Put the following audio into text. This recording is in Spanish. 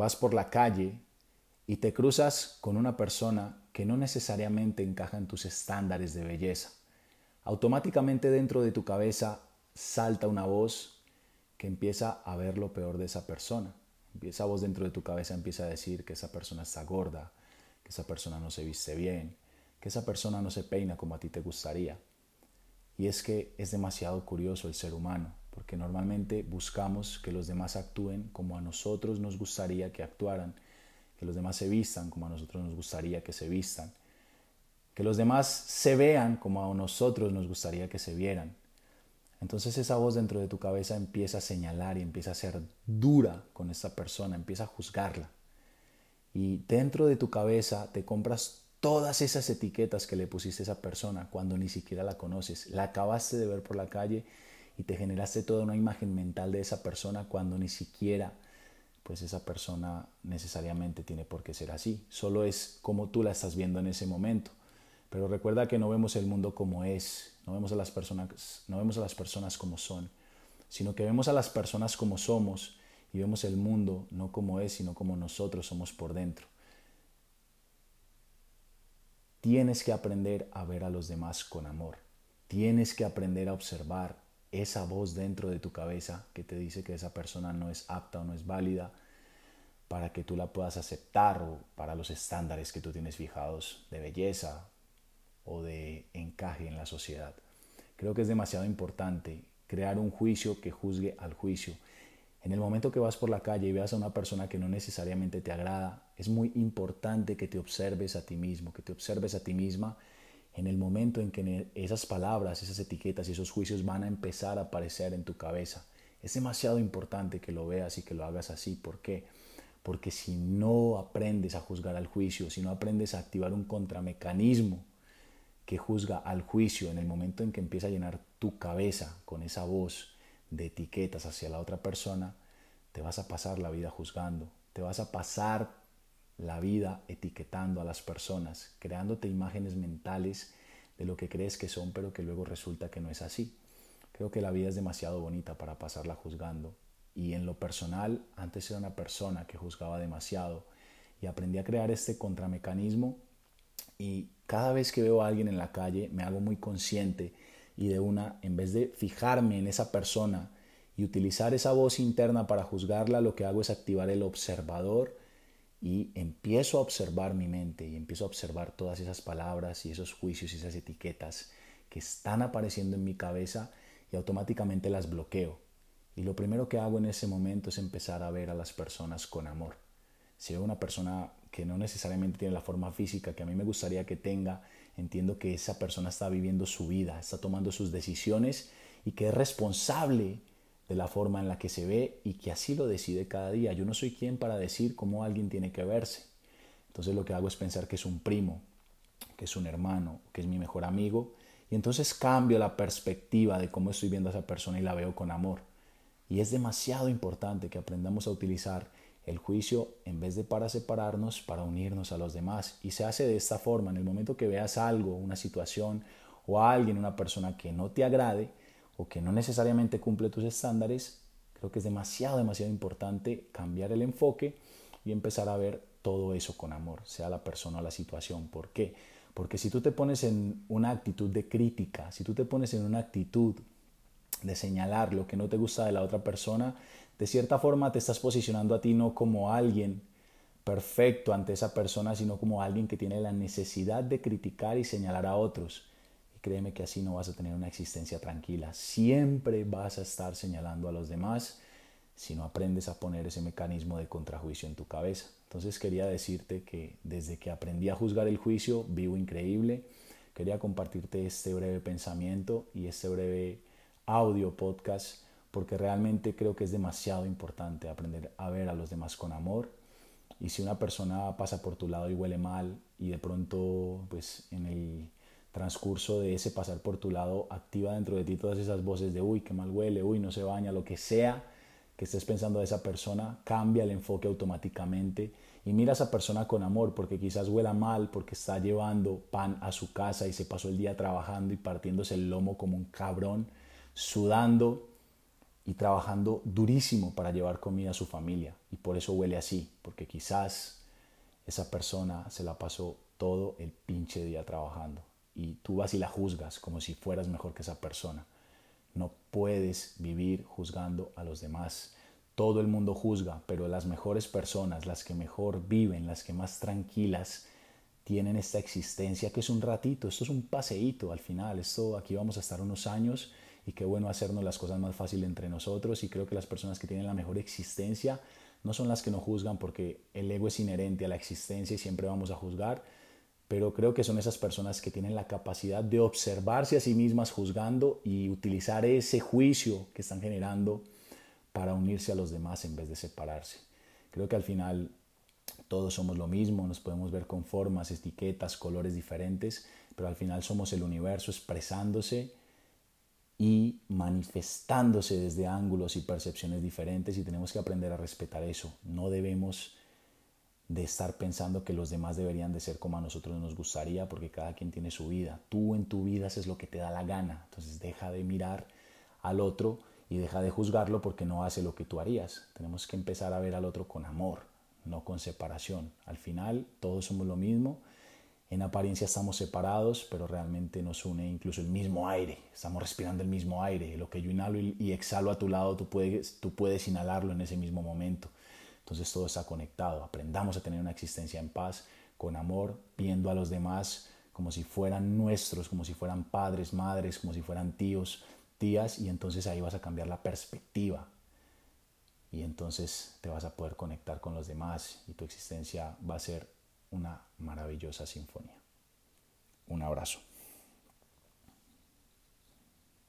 vas por la calle y te cruzas con una persona que no necesariamente encaja en tus estándares de belleza. Automáticamente dentro de tu cabeza salta una voz que empieza a ver lo peor de esa persona. Esa voz dentro de tu cabeza empieza a decir que esa persona está gorda, que esa persona no se viste bien, que esa persona no se peina como a ti te gustaría. Y es que es demasiado curioso el ser humano, porque normalmente buscamos que los demás actúen como a nosotros nos gustaría que actuaran, que los demás se vistan como a nosotros nos gustaría que se vistan, que los demás se vean como a nosotros nos gustaría que se vieran. Entonces esa voz dentro de tu cabeza empieza a señalar y empieza a ser dura con esa persona, empieza a juzgarla. Y dentro de tu cabeza te compras todas esas etiquetas que le pusiste a esa persona cuando ni siquiera la conoces. La acabaste de ver por la calle y te generaste toda una imagen mental de esa persona cuando ni siquiera pues esa persona necesariamente tiene por qué ser así. Solo es como tú la estás viendo en ese momento. Pero recuerda que no vemos el mundo como es, no vemos a las personas, no vemos a las personas como son, sino que vemos a las personas como somos y vemos el mundo no como es, sino como nosotros somos por dentro. Tienes que aprender a ver a los demás con amor. Tienes que aprender a observar esa voz dentro de tu cabeza que te dice que esa persona no es apta o no es válida para que tú la puedas aceptar o para los estándares que tú tienes fijados de belleza o de encaje en la sociedad. Creo que es demasiado importante crear un juicio que juzgue al juicio. En el momento que vas por la calle y veas a una persona que no necesariamente te agrada, es muy importante que te observes a ti mismo, que te observes a ti misma en el momento en que esas palabras, esas etiquetas y esos juicios van a empezar a aparecer en tu cabeza. Es demasiado importante que lo veas y que lo hagas así. ¿Por qué? Porque si no aprendes a juzgar al juicio, si no aprendes a activar un contramecanismo que juzga al juicio en el momento en que empieza a llenar tu cabeza con esa voz de etiquetas hacia la otra persona, te vas a pasar la vida juzgando, te vas a pasar la vida etiquetando a las personas, creándote imágenes mentales de lo que crees que son, pero que luego resulta que no es así. Creo que la vida es demasiado bonita para pasarla juzgando. Y en lo personal, antes era una persona que juzgaba demasiado y aprendí a crear este contramecanismo y cada vez que veo a alguien en la calle me hago muy consciente y de una, en vez de fijarme en esa persona y utilizar esa voz interna para juzgarla, lo que hago es activar el observador y empiezo a observar mi mente y empiezo a observar todas esas palabras y esos juicios y esas etiquetas que están apareciendo en mi cabeza y automáticamente las bloqueo. Y lo primero que hago en ese momento es empezar a ver a las personas con amor. Si veo una persona que no necesariamente tiene la forma física que a mí me gustaría que tenga, entiendo que esa persona está viviendo su vida, está tomando sus decisiones y que es responsable de la forma en la que se ve y que así lo decide cada día. Yo no soy quien para decir cómo alguien tiene que verse. Entonces lo que hago es pensar que es un primo, que es un hermano, que es mi mejor amigo y entonces cambio la perspectiva de cómo estoy viendo a esa persona y la veo con amor. Y es demasiado importante que aprendamos a utilizar el juicio en vez de para separarnos, para unirnos a los demás. Y se hace de esta forma, en el momento que veas algo, una situación o a alguien, una persona que no te agrade que no necesariamente cumple tus estándares, creo que es demasiado, demasiado importante cambiar el enfoque y empezar a ver todo eso con amor, sea la persona o la situación. ¿Por qué? Porque si tú te pones en una actitud de crítica, si tú te pones en una actitud de señalar lo que no te gusta de la otra persona, de cierta forma te estás posicionando a ti no como alguien perfecto ante esa persona, sino como alguien que tiene la necesidad de criticar y señalar a otros. Créeme que así no vas a tener una existencia tranquila. Siempre vas a estar señalando a los demás si no aprendes a poner ese mecanismo de contrajuicio en tu cabeza. Entonces quería decirte que desde que aprendí a juzgar el juicio, vivo increíble. Quería compartirte este breve pensamiento y este breve audio podcast porque realmente creo que es demasiado importante aprender a ver a los demás con amor. Y si una persona pasa por tu lado y huele mal y de pronto pues en el transcurso de ese pasar por tu lado activa dentro de ti todas esas voces de uy, qué mal huele, uy, no se baña, lo que sea que estés pensando de esa persona, cambia el enfoque automáticamente y mira a esa persona con amor porque quizás huela mal porque está llevando pan a su casa y se pasó el día trabajando y partiéndose el lomo como un cabrón, sudando y trabajando durísimo para llevar comida a su familia. y por eso huele así, porque quizás esa persona se la pasó todo el pinche día trabajando y tú vas y la juzgas como si fueras mejor que esa persona. No puedes vivir juzgando a los demás. Todo el mundo juzga, pero las mejores personas, las que mejor viven, las que más tranquilas tienen esta existencia que es un ratito, esto es un paseíto al final, esto aquí vamos a estar unos años y qué bueno hacernos las cosas más fáciles entre nosotros y creo que las personas que tienen la mejor existencia no son las que no juzgan porque el ego es inherente a la existencia y siempre vamos a juzgar, pero creo que son esas personas que tienen la capacidad de observarse a sí mismas juzgando y utilizar ese juicio que están generando para unirse a los demás en vez de separarse. Creo que al final todos somos lo mismo, nos podemos ver con formas, etiquetas, colores diferentes, pero al final somos el universo expresándose y manifestándose desde ángulos y percepciones diferentes y tenemos que aprender a respetar eso. No debemos de estar pensando que los demás deberían de ser como a nosotros nos gustaría, porque cada quien tiene su vida. Tú en tu vida haces lo que te da la gana. Entonces deja de mirar al otro y deja de juzgarlo porque no hace lo que tú harías. Tenemos que empezar a ver al otro con amor, no con separación. Al final todos somos lo mismo. En apariencia estamos separados, pero realmente nos une incluso el mismo aire. Estamos respirando el mismo aire. Lo que yo inhalo y exhalo a tu lado, tú puedes, tú puedes inhalarlo en ese mismo momento. Entonces todo está conectado. Aprendamos a tener una existencia en paz, con amor, viendo a los demás como si fueran nuestros, como si fueran padres, madres, como si fueran tíos, tías, y entonces ahí vas a cambiar la perspectiva. Y entonces te vas a poder conectar con los demás y tu existencia va a ser una maravillosa sinfonía. Un abrazo.